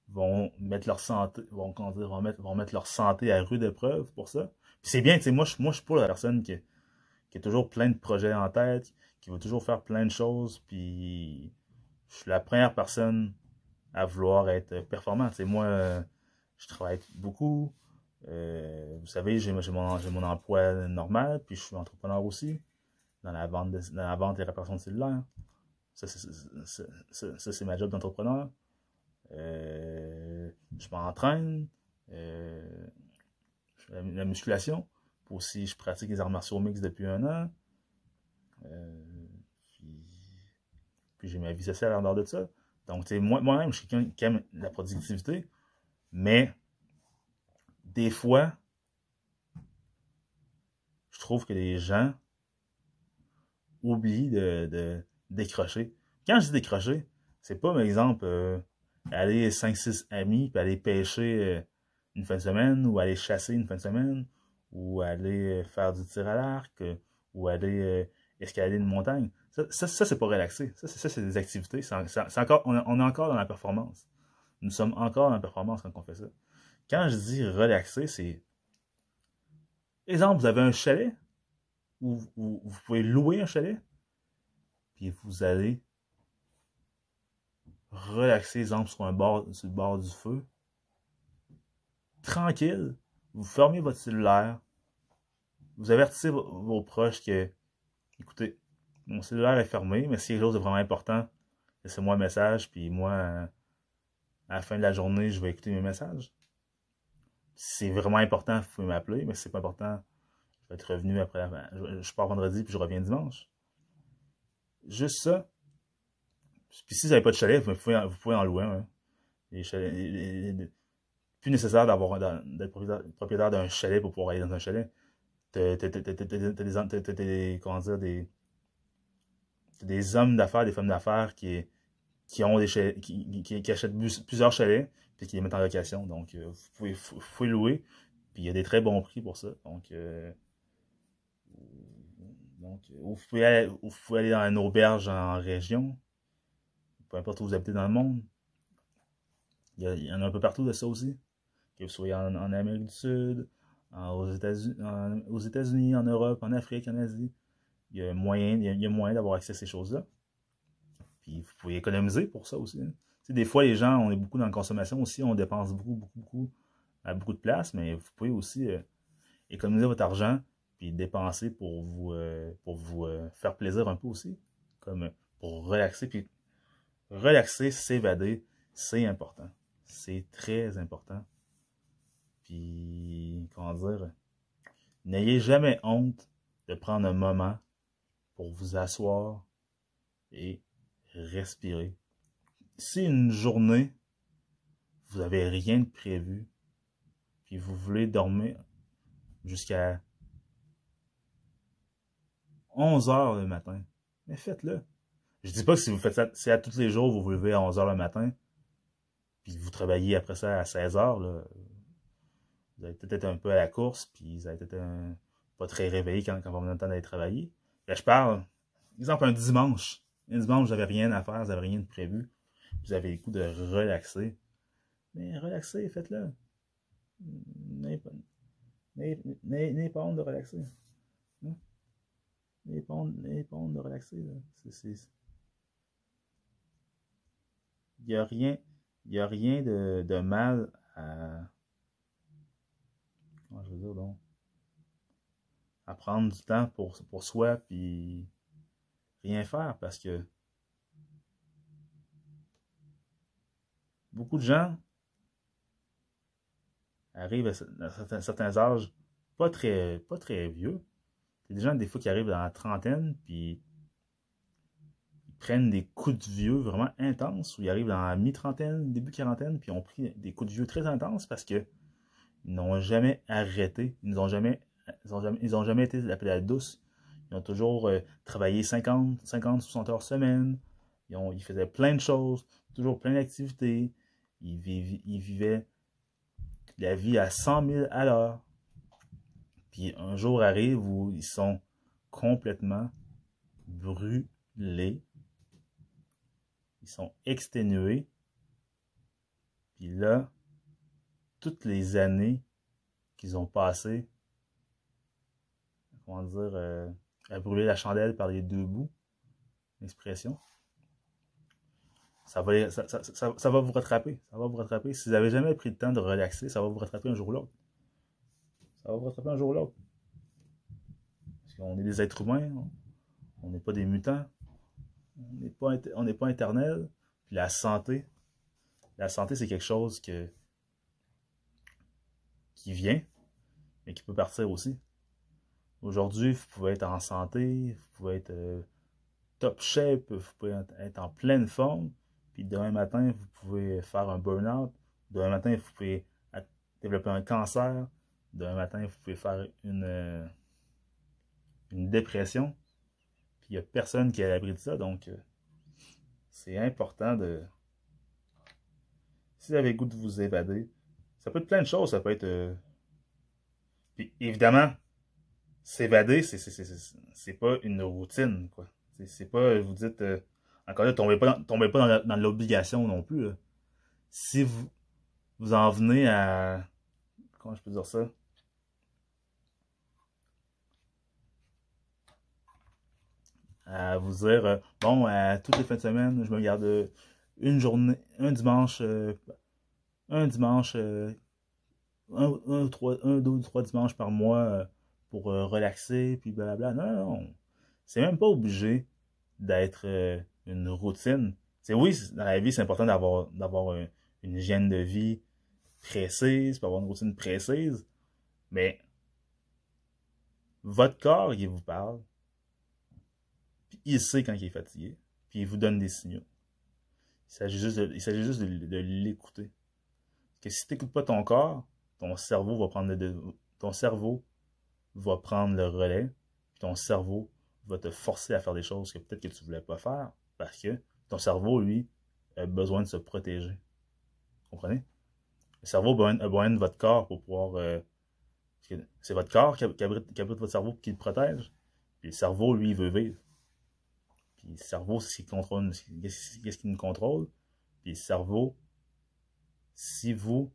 vont mettre leur santé, vont, dire, vont, mettre, vont leur santé à rude épreuve pour ça. C'est bien, tu sais, moi, je, moi, suis pas la personne qui, qui a toujours plein de projets en tête, qui veut toujours faire plein de choses, puis je suis la première personne à vouloir être performant. Moi, je travaille beaucoup. Euh, vous savez, j'ai mon, mon emploi normal, puis je suis entrepreneur aussi dans la vente, de, dans la vente et réparation de cellulaire. Ça, c'est ma job d'entrepreneur. Euh, je m'entraîne. Euh, la, musculation. Aussi, je pratique les arts martiaux mix depuis un an. J'ai ma vie sociale en dehors de ça. Donc, moi, moi-même, je suis quelqu'un qui aime la productivité. Mais, des fois, je trouve que les gens oublient de décrocher. Quand je dis décrocher, c'est pas, par exemple, euh, aller 5-6 amis, puis aller pêcher euh, une fin de semaine, ou aller chasser une fin de semaine, ou aller euh, faire du tir à l'arc, ou aller escalader une montagne. Ça, c'est pas relaxer. Ça, ça c'est des activités. C'est, encore, on, est encore dans la performance. Nous sommes encore dans la performance quand on fait ça. Quand je dis relaxer, c'est. Exemple, vous avez un chalet, ou vous pouvez louer un chalet, puis vous allez relaxer, exemple, sur, un bord, sur le bord du feu. Tranquille, vous fermez votre cellulaire, vous avertissez vos, proches que, écoutez, mon cellulaire est fermé, mais si quelque chose de vraiment important, laissez-moi un message, puis moi, à la fin de la journée, je vais écouter mes messages. Si c'est vraiment important, vous pouvez m'appeler, mais si c'est pas important, je vais être revenu après la... Je, pars vendredi, puis je reviens dimanche. Juste ça. Puis si vous n'avez pas de chalet, vous pouvez, vous pouvez en louer. Hein. plus nécessaire d'avoir d'être propriétaire d'un chalet pour pouvoir aller dans un chalet. T'as des, comment dire, des, des hommes d'affaires, des femmes d'affaires qui, qui ont des qui, qui, achètent plusieurs chalets puis qui les mettent en location. Donc, euh, vous pouvez, vous pouvez louer. Puis il y a des très bons prix pour ça. Donc, euh, donc vous, pouvez aller, vous pouvez aller dans une auberge en région peu importe où vous habitez dans le monde. Il y, en a un peu partout de ça aussi. Que vous soyez en, Amérique du Sud, aux États-Unis, en Europe, en Afrique, en Asie. Il y a moyen, y a, moyen d'avoir accès à ces choses-là. Puis vous pouvez économiser pour ça aussi. Hein. Des fois, les gens, on est beaucoup dans la consommation aussi, on dépense beaucoup, beaucoup, beaucoup à beaucoup de place, mais vous pouvez aussi euh, économiser votre argent puis dépenser pour vous, euh, pour vous euh, faire plaisir un peu aussi, comme pour relaxer. Puis relaxer, s'évader, c'est important. C'est très important. Puis, comment dire, n'ayez jamais honte de prendre un moment pour vous asseoir et respirer. Si une journée, vous n'avez rien de prévu, puis vous voulez dormir jusqu'à 11 heures le matin, mais faites-le. Je dis pas que si vous faites ça, si à tous les jours vous vous levez à 11h le matin, puis vous travaillez après ça à 16h, là, vous allez peut-être un peu à la course, puis vous allez peut-être pas très réveillé quand, quand vous avez le temps d'aller travailler. Je parle, exemple, un dimanche. Un dimanche, vous n'avez rien à faire, vous n'avez rien de prévu. Vous avez le coup de relaxer. Mais relaxer, faites-le. N'ayez pas, honte de relaxer. N'ayez pas, honte de relaxer. Il n'y a rien, y a rien de, de, mal à. Comment je veux dire donc? À prendre du temps pour, pour soi, puis rien faire parce que beaucoup de gens arrivent à, certains, âges pas très, pas très vieux. A des gens, des fois, qui arrivent dans la trentaine, puis prennent des coups de vieux vraiment intenses, où ils arrivent dans la mi-trentaine, début quarantaine, puis ont pris des coups de vieux très intenses parce que ils n'ont jamais arrêté, ils n'ont jamais, ils ont jamais, jamais été appelés à douce. Ils ont toujours euh, travaillé 50, 50, 60 heures semaine. Ils, ont, ils faisaient plein de choses, toujours plein d'activités. Ils, ils vivaient la vie à 100 000 à l'heure. Puis un jour arrive où ils sont complètement brûlés ils sont exténués. Puis là, toutes les années qu'ils ont passées, comment dire, euh, à brûler la chandelle par les deux bouts, l'expression, ça va, ça, va vous rattraper. Ça va vous rattraper. Si vous n'avez jamais pris le temps de relaxer, ça va vous rattraper un jour ou l'autre. Ça va vous rattraper un jour ou l'autre. Parce qu'on est des êtres humains, on n'est pas des mutants. On n'est pas, pas éternel. Puis la santé, la santé, c'est quelque chose que, qui vient, mais qui peut partir aussi. Aujourd'hui, vous pouvez être en santé, vous pouvez être euh, top shape, vous pouvez être en pleine forme, puis demain matin, vous pouvez faire un burn-out, demain matin, vous pouvez développer un cancer, demain matin, vous pouvez faire une, euh, une dépression. Puis il n'y a personne qui est à l'abri de ça, donc euh, c'est important de. Si vous avez le goût de vous évader, ça peut être plein de choses, ça peut être. Puis évidemment, s'évader, c'est pas une routine, quoi. C'est pas, vous dites, euh, encore là, tombez pas dans, tombez pas dans l'obligation non plus. Si vous, vous en venez à. Comment je peux dire ça? à vous dire, euh, bon, toutes les fins de semaine, je me garde une journée, un dimanche, un dimanche, un, un, trois, un, deux, trois dimanches par mois pour relaxer, puis blablabla. Non, non, non. C'est même pas obligé d'être une routine. C'est oui, dans la vie, c'est important d'avoir d'avoir une hygiène de vie précise, pour avoir une routine précise, mais votre corps, il vous parle, puis il sait quand il est fatigué, puis il vous donne des signaux. Il s'agit juste de, il s'agit juste de, l'écouter. Parce que si tu n'écoutes pas ton corps, ton cerveau va prendre le, ton cerveau va prendre le relais, puis ton cerveau va te forcer à faire des choses que peut-être que tu voulais pas faire, parce que ton cerveau, lui, a besoin de se protéger. Comprenez? Le cerveau a besoin de votre corps pour pouvoir euh, c'est votre corps qui, abrite, votre cerveau qui le protège. Puis le cerveau, lui, veut vivre. Puis le cerveau, c'est ce qui contrôle, qu'est-ce qui nous contrôle. Puis le cerveau, si vous,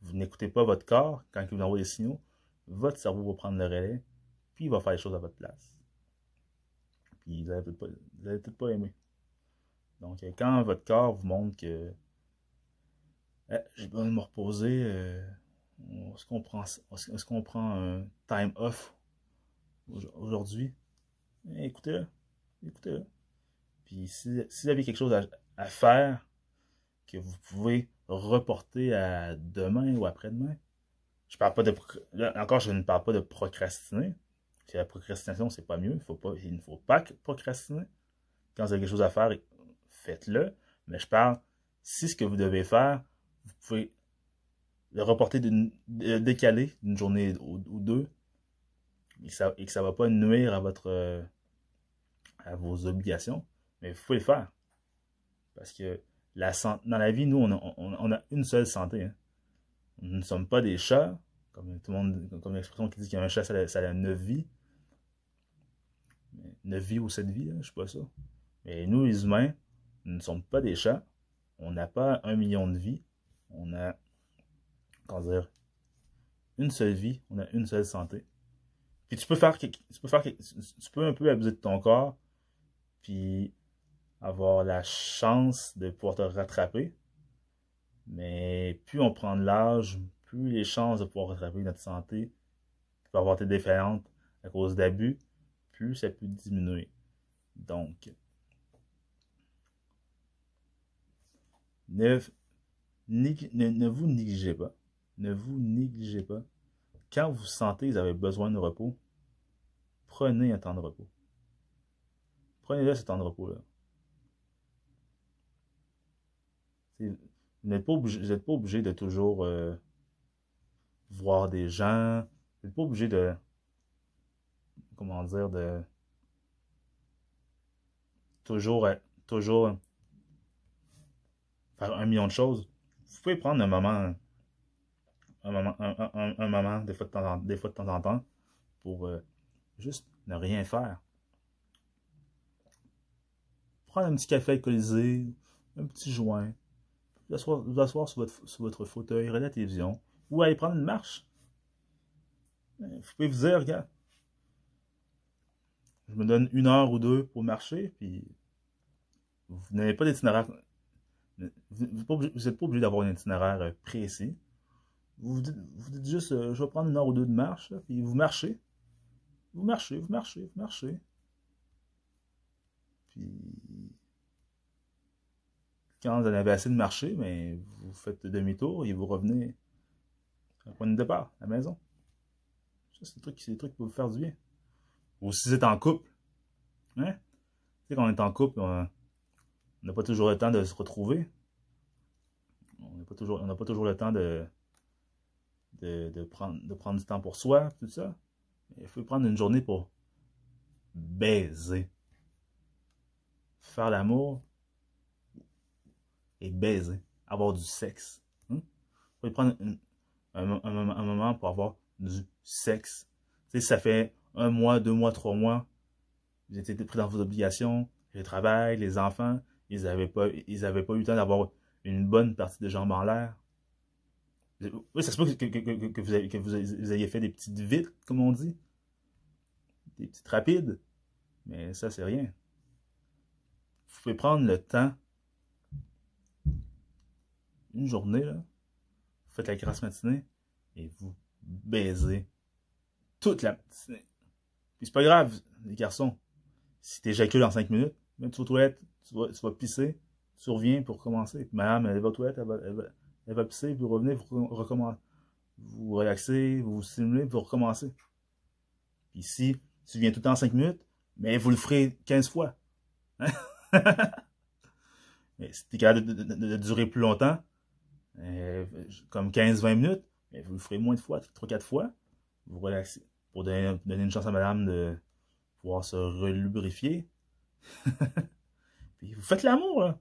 vous n'écoutez pas votre corps quand il vous envoie des signaux, votre cerveau va prendre le relais, puis il va faire les choses à votre place. Puis vous n'allez peut-être pas, aimer. Donc, quand votre corps vous montre que eh, j'ai besoin de me reposer. Euh, est-ce qu'on prend, un time off aujourd'hui? Eh, écoutez-le. Écoutez-le. Puis si, si, vous avez quelque chose à, faire que vous pouvez reporter à demain ou après-demain, je parle pas de encore je ne parle pas de procrastiner. Si la procrastination, c'est pas mieux. Il, ne faut pas procrastiner. Quand vous avez quelque chose à faire, faites-le. Mais je parle, si ce que vous devez faire, vous pouvez le reporter, d'une, décaler d'une journée ou, deux, et, que ça ne va pas nuire à, votre, à vos obligations, mais vous pouvez le faire. Parce que la, dans la vie, nous, on a, une seule santé. Hein. Nous ne sommes pas des chats, comme tout le monde, comme l'expression qui dit qu'il y a un chat, ça a, neuf vies. Neuf vies ou sept vies, hein, je ne sais pas ça. Mais nous, les humains, nous ne sommes pas des chats. On n'a pas un million de vies on a, comment dire, une seule vie, on a une seule santé. Puis tu peux faire, tu peux faire, tu peux un peu abuser de ton corps, puis avoir la chance de pouvoir te rattraper. Mais plus on prend de l'âge, plus les chances de pouvoir rattraper notre santé, puis avoir été défaillante à cause d'abus, plus ça peut diminuer. Donc, 9, ne, vous négligez pas. Ne vous négligez pas. Quand vous sentez que vous avez besoin de repos, prenez un temps de repos. Prenez-le ce temps de repos-là. Vous n'êtes pas, obligé, de toujours euh, voir des gens. Vous n'êtes pas obligé de. Comment dire, de. Toujours, toujours faire un million de choses vous pouvez prendre un moment, un moment, un, moment des, fois de temps en, des fois de temps en temps, pour euh, juste ne rien faire. Prendre un petit café alcoolisé, un petit joint, vous asseoir, sur, votre, sur votre fauteuil, regarder la télévision, ou aller prendre une marche. Vous pouvez vous dire, regarde, je me donne une heure ou deux pour marcher, puis vous n'avez pas d'itinéraire vous n'êtes pas obligé d'avoir un itinéraire euh, précis. Vous dites, vous dites juste, euh, je vais prendre une heure ou deux de marche, puis vous marchez. Vous marchez, vous marchez, vous marchez. Puis, quand vous en avez assez de marcher, mais vous faites demi-tour et vous revenez au point de départ, à la maison. Ça, c'est des trucs, des qui peuvent vous faire du bien. Ou si vous êtes en couple. Hein? Tu sais, quand on est en couple, on, n'a pas toujours le temps de se retrouver. On n'a pas, toujours, pas toujours le temps de, de, prendre, de prendre du temps pour soi, tout ça. Il faut prendre une journée pour baiser. Faire l'amour et baiser. Avoir du sexe. Hein? faut prendre un, moment pour avoir du sexe. Tu sais, ça fait un mois, deux mois, trois mois, vous êtes pris dans vos obligations, le travail, les enfants, ils n'avaient pas, ils avaient pas eu le temps d'avoir une bonne partie de jambes en l'air. Oui, ça se peut que, que, que, vous, ayez, fait des petites vites, comme on dit. des petites rapides, mais ça, c'est rien. Vous pouvez prendre le temps, une journée, là, vous faites la grasse matinée et vous baisez toute la matinée. Puis c'est pas grave, les garçons. Si t'éjacules en 5 minutes, même tu vas aux toilettes, tu vas, tu vas pisser, tu reviens pour recommencer. madame, elle va aux toilettes, elle va, elle va, pisser, puis revenez, vous recommencez. Vous relaxez, vous vous stimulez, puis vous recommencez. Puis si tu viens tout le temps en 5 minutes, mais vous le ferez 15 fois. Hein? mais si tu es capable de, de, de, durer plus longtemps, euh, comme 15-20 minutes, mais vous le ferez moins de fois, 3-4 fois. Vous relaxez. Pour donner, une chance à madame de pouvoir se relubrifier. Puis vous faites l'amour.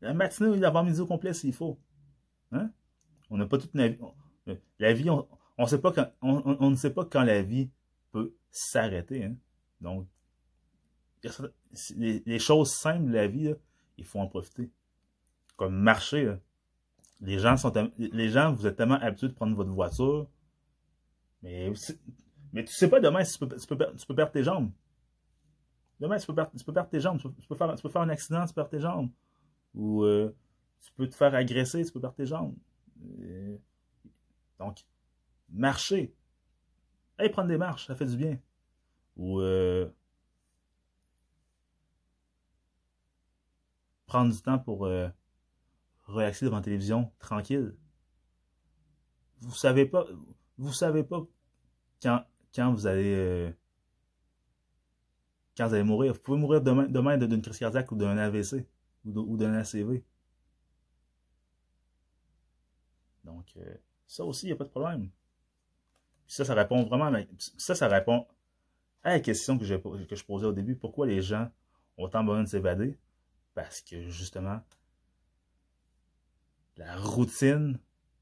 La matinée ou l'avant-midi au complet s'il faut. Hein? On n'a pas toute la vie. La vie, on, on, ne sait pas quand la vie peut s'arrêter. Hein? Donc, les, choses simples de la vie, il faut en profiter. Comme marcher. Les gens sont les gens, vous êtes tellement habitués de prendre votre voiture, mais, mais tu sais pas demain si tu peux, tu peux, tu peux perdre tes jambes. Demain, tu peux perdre, tu peux perdre tes jambes. Tu peux, faire, tu peux faire un accident, tu perds tes jambes. Ou euh, tu peux te faire agresser, tu peux perdre tes jambes. Euh, donc, marcher. Allez prendre des marches, ça fait du bien. Ou euh, prendre du temps pour euh, relaxer devant la télévision, tranquille. Vous savez pas, vous savez pas quand, quand vous allez euh, quand vous allez mourir. Vous pouvez mourir demain, demain d'une crise cardiaque ou d'un AVC ou d'un ACV. Donc, euh, ça aussi, il n'y a pas de problème. ça, ça répond vraiment, ça, ça répond à la question que je, que je posais au début. Pourquoi les gens ont tant besoin de s'évader? Parce que, justement, la routine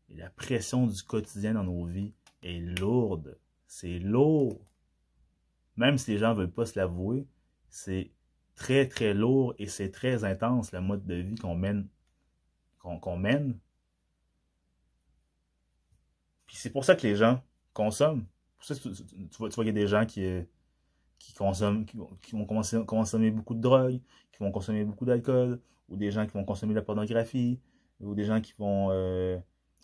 et la pression du quotidien dans nos vies est lourde. C'est lourd. Même si les gens ne veulent pas se l'avouer, c'est très, très lourd et c'est très intense le mode de vie qu'on mène. Puis c'est pour ça que les gens consomment. Tu, vois, qu'il y a des gens qui, euh, consomment, qui, vont consommer, beaucoup de drogue, qui vont consommer beaucoup d'alcool, ou des gens qui vont consommer de la pornographie, ou des gens qui vont euh,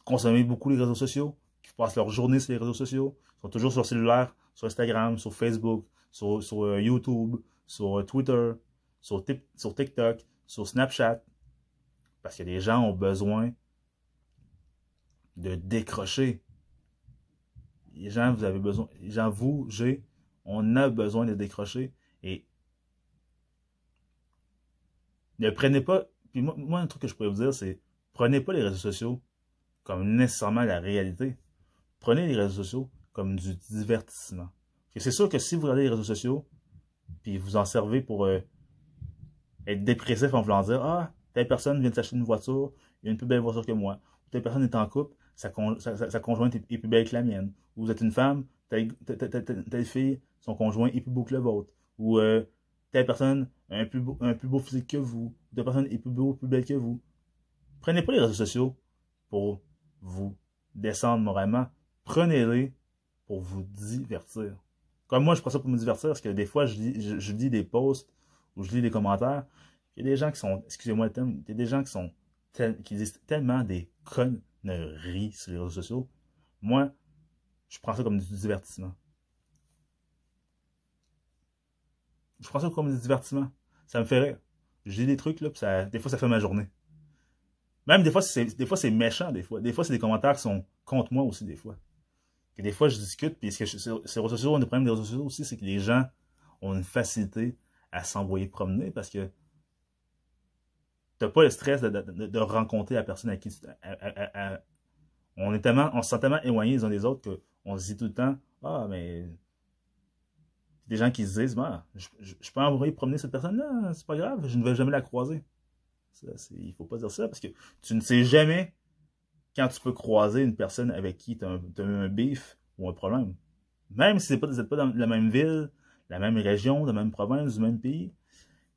consommer beaucoup les réseaux sociaux, qui passent leur journée sur les réseaux sociaux, sont toujours sur cellulaire, sur Instagram, sur Facebook, sur, sur euh, YouTube, sur euh, Twitter, sur, sur TikTok, sur Snapchat. Parce que les gens ont besoin de décrocher. Les gens, vous avez besoin, les gens, vous, j'ai, on a besoin de décrocher. Et ne prenez pas, puis moi, moi un truc que je pourrais vous dire, c'est prenez pas les réseaux sociaux comme nécessairement la réalité. Prenez les réseaux sociaux comme du divertissement. C'est sûr que si vous regardez les réseaux sociaux, puis vous en servez pour euh, être dépressif en voulant dire Ah, telle personne vient de s'acheter une voiture, il a une plus belle voiture que moi. Telle personne est en couple, sa, conjointe est, plus belle que la mienne. Ou vous êtes une femme, telle, fille, son conjoint est plus beau que le vôtre. Ou euh, telle personne a un plus, beau, un plus beau physique que vous. Telle personne est plus beau, plus belle que vous. Prenez pas les réseaux sociaux pour vous descendre moralement. Prenez-les pour vous divertir. Comme moi, je prends ça pour me divertir parce que des fois, je lis, des posts ou je lis des commentaires. Il y a des gens qui sont, excusez-moi le terme, il y a des gens qui sont, qui disent tellement des conneries sur les réseaux sociaux. Moi, je prends ça comme du divertissement. Je prends ça comme du divertissement. Ça me fait rire. Je lis des trucs, là, puis des fois, ça fait ma journée. Même des fois, c'est, méchant, des fois. Des fois, c'est des commentaires qui sont contre moi aussi, des fois des fois je discute, puis ce que je, réseaux sociaux, le problème des réseaux sociaux aussi, c'est que les gens ont une facilité à s'envoyer promener parce que t'as pas le stress de, de, rencontrer la personne à qui tu, on est tellement, on se sent tellement éloignés les uns des autres qu'on se dit tout le temps, ah, mais des gens qui se disent, bah, je, je, peux envoyer promener cette personne-là, c'est pas grave, je ne vais jamais la croiser. Il faut pas dire ça parce que tu ne sais jamais quand tu peux croiser une personne avec qui tu as, un beef ou un problème. Même si vous n'êtes pas dans la même ville, la même région, la même province, du même pays.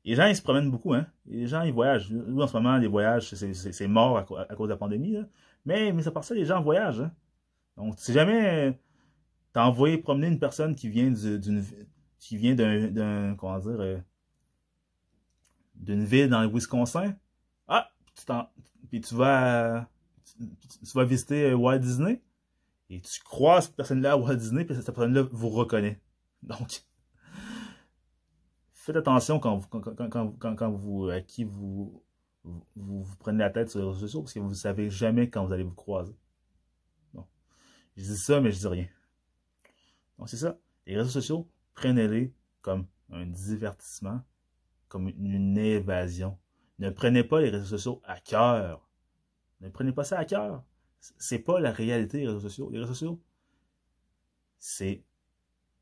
Les gens, ils se promènent beaucoup, hein. Les gens, ils voyagent. Nous, en ce moment, les voyages, c'est mort à, cause de la pandémie, Mais, mais ça part ça, les gens voyagent, hein. Donc, si jamais t'as envoyé promener une personne qui vient d'une qui vient d'un comment dire euh, d'une ville dans le Wisconsin. Puis tu vas tu, vas visiter Walt Disney et tu crois cette personne-là à Walt Disney puis cette personne-là vous reconnaît. Donc faites attention quand vous quand, quand, quand, vous à qui vous vous, vous prenez la tête sur les réseaux sociaux parce que vous ne savez jamais quand vous allez vous croiser. Bon. Je dis ça, mais je dis rien. Donc c'est ça. Les réseaux sociaux, prenez-les comme un divertissement, comme une évasion. Ne prenez pas les réseaux sociaux à cœur. Ne prenez pas ça à cœur. C'est pas la réalité des réseaux sociaux. Les réseaux sociaux, c'est,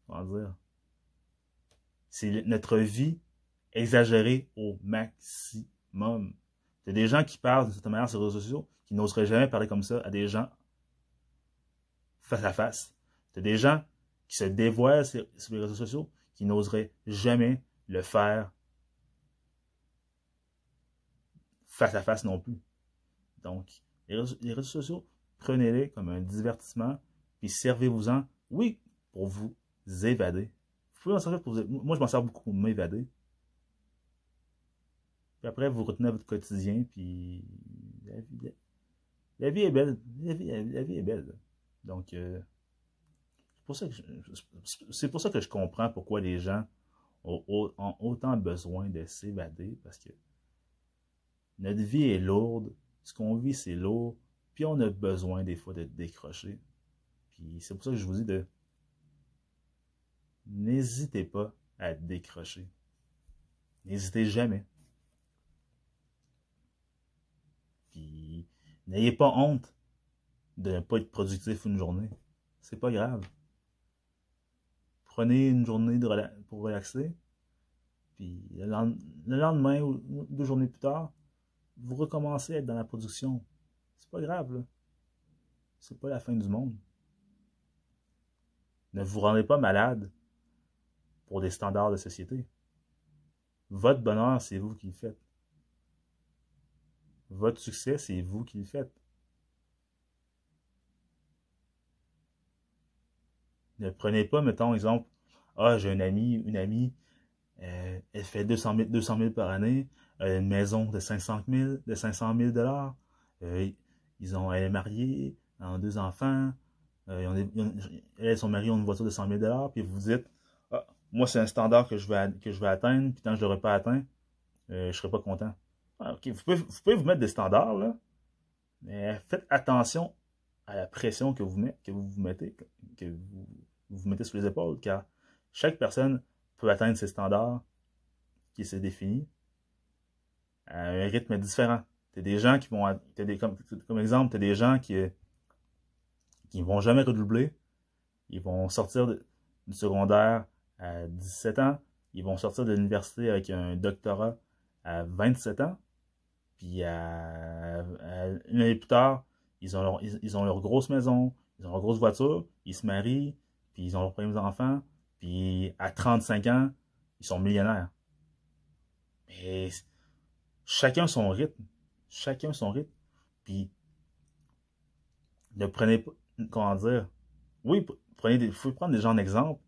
comment dire, c'est notre vie exagérée au maximum. Il y des gens qui parlent de cette manière sur les réseaux sociaux qui n'oseraient jamais parler comme ça à des gens face à face. Il y des gens qui se dévoilent sur les réseaux sociaux qui n'oseraient jamais le faire face à face non plus. Donc, les réseaux, sociaux, prenez-les comme un divertissement, puis servez-vous-en, oui, pour vous évader. Vous pouvez en servir pour vous, moi, je m'en sers beaucoup pour m'évader. Puis après, vous retenez votre quotidien, puis la vie, est belle. La vie, est belle. Donc, euh, c'est pour, ça que je, pour ça que je comprends pourquoi les gens ont, ont autant besoin de s'évader, parce que notre vie est lourde, ce qu'on vit, c'est lourd, puis on a besoin des fois de décrocher. Puis c'est pour ça que je vous dis de n'hésitez pas à décrocher. N'hésitez jamais. Puis n'ayez pas honte de ne pas être productif une journée. C'est pas grave. Prenez une journée pour relaxer. Puis le, lendemain ou deux journées plus tard, vous recommencez à être dans la production. C'est pas grave, là. C'est pas la fin du monde. Ne vous rendez pas malade pour des standards de société. Votre bonheur, c'est vous qui le faites. Votre succès, c'est vous qui le faites. Ne prenez pas, mettons, exemple, ah, j'ai un ami, une amie, euh, elle fait 200 000, 200 par année, une maison de 500 000, de 500 000 dollars. Euh, ils ont, elle est mariée, elle a deux enfants, euh, elle et son mari ont une voiture de 100 000 dollars, puis vous dites, ah, moi c'est un standard que je vais, que je atteindre, puis tant que je l'aurai pas atteint, je serai pas content. Ah, vous, pouvez, vous pouvez vous mettre des standards, là, mais faites attention à la pression que vous, que vous, vous mettez, que vous, vous mettez sur les épaules, car chaque personne peut atteindre ses standards qui s'est définis à un rythme différent. T'as des gens qui vont, des, comme, comme exemple, t'as des gens qui, qui vont jamais redoubler. Ils vont sortir du secondaire à 17 ans. Ils vont sortir de l'université avec un doctorat à 27 ans. Puis à, une année plus tard, ils ont, leur, ils, ont leur grosse maison, ils ont leur grosse voiture, ils se marient, puis ils ont leurs premiers enfants, puis à 35 ans, ils sont millionnaires. Mais chacun son rythme. Chacun son rythme. Puis ne prenez pas, comment dire, oui, prenez des, faut prendre des gens d'exemple,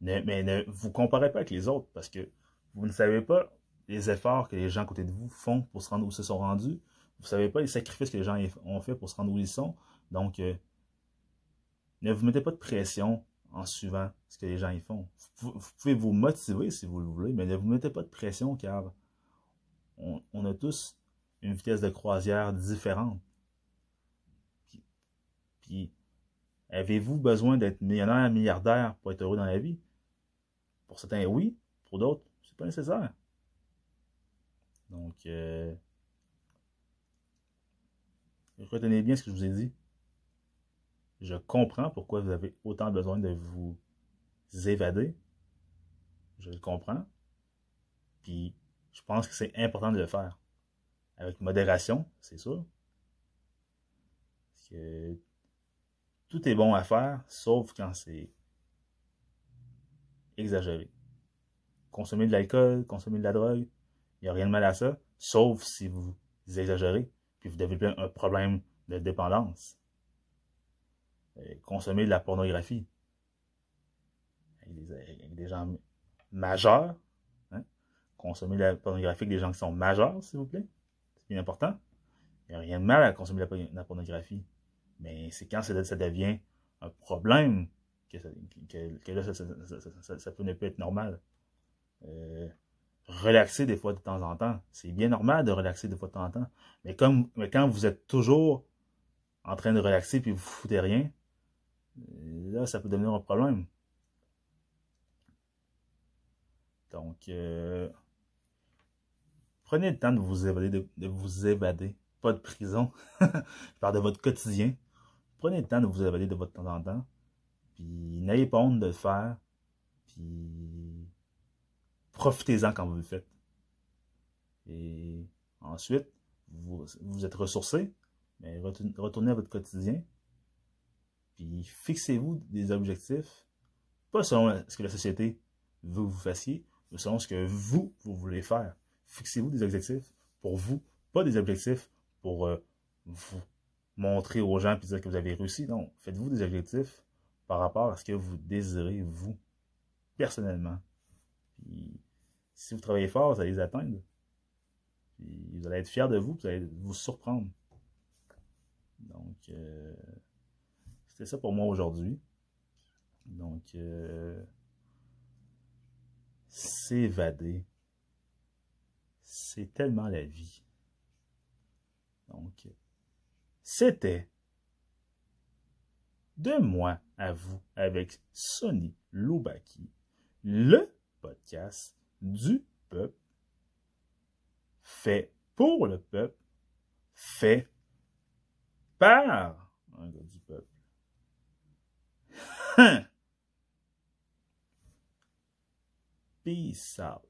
mais ne vous comparez pas avec les autres parce que vous ne savez pas les efforts que les gens à côté de vous font pour se rendre où ils se sont rendus. Vous ne savez pas les sacrifices que les gens ont fait pour se rendre où ils sont. Donc, euh, ne vous mettez pas de pression en suivant ce que les gens y font. Vous, pouvez vous motiver si vous le voulez, mais ne vous mettez pas de pression car on, a tous une vitesse de croisière différente. Puis, puis avez-vous besoin d'être millionnaire, milliardaire pour être heureux dans la vie? Pour certains, oui. Pour d'autres, c'est pas nécessaire. Donc, euh, retenez bien ce que je vous ai dit. Je comprends pourquoi vous avez autant besoin de vous évader. Je le comprends. Puis, je pense que c'est important de le faire. Avec modération, c'est sûr. Parce que tout est bon à faire, sauf quand c'est exagéré. Consommer de l'alcool, consommer de la drogue, il n'y a rien de mal à ça, sauf si vous exagérez, puis vous développez un problème de dépendance. Euh, consommer de la pornographie. avec des gens majeurs. Consommer la pornographie des gens qui sont majeurs, s'il vous plaît. C'est bien important. Il n'y a rien de mal à consommer la, pornographie. Mais c'est quand ça, devient un problème que, là, ça, peut ne pas être normal. Euh, relaxer des fois de temps en temps. C'est bien normal de relaxer des fois de temps en temps. Mais, comme, mais quand vous êtes toujours en train de relaxer puis vous foutez rien, euh, là, ça peut devenir un problème. Donc, euh, prenez le temps de vous évader, de, vous évader. Pas de prison. Je parle de votre quotidien. Prenez le temps de vous évader de votre temps en temps. Puis n'ayez pas honte de le faire. Puis profitez-en quand vous le faites. Et ensuite, vous, vous êtes ressourcé, mais retournez à votre quotidien. Puis fixez-vous des objectifs, pas selon ce que la société veut que vous fassiez, mais selon ce que vous, vous voulez faire. Fixez-vous des objectifs pour vous, pas des objectifs pour euh, vous montrer aux gens et dire que vous avez réussi. Non, faites-vous des objectifs par rapport à ce que vous désirez, vous, personnellement. Puis, si vous travaillez fort, vous allez les atteindre. Puis, vous allez être fier de vous, vous allez vous surprendre. Donc, euh, c'était ça pour moi aujourd'hui. Donc, euh, s'évader, c'est tellement la vie. Donc, c'était de moi à vous avec Sonny Loubaki, le podcast du peuple, fait pour le peuple, fait par un gars du peuple. Peace out.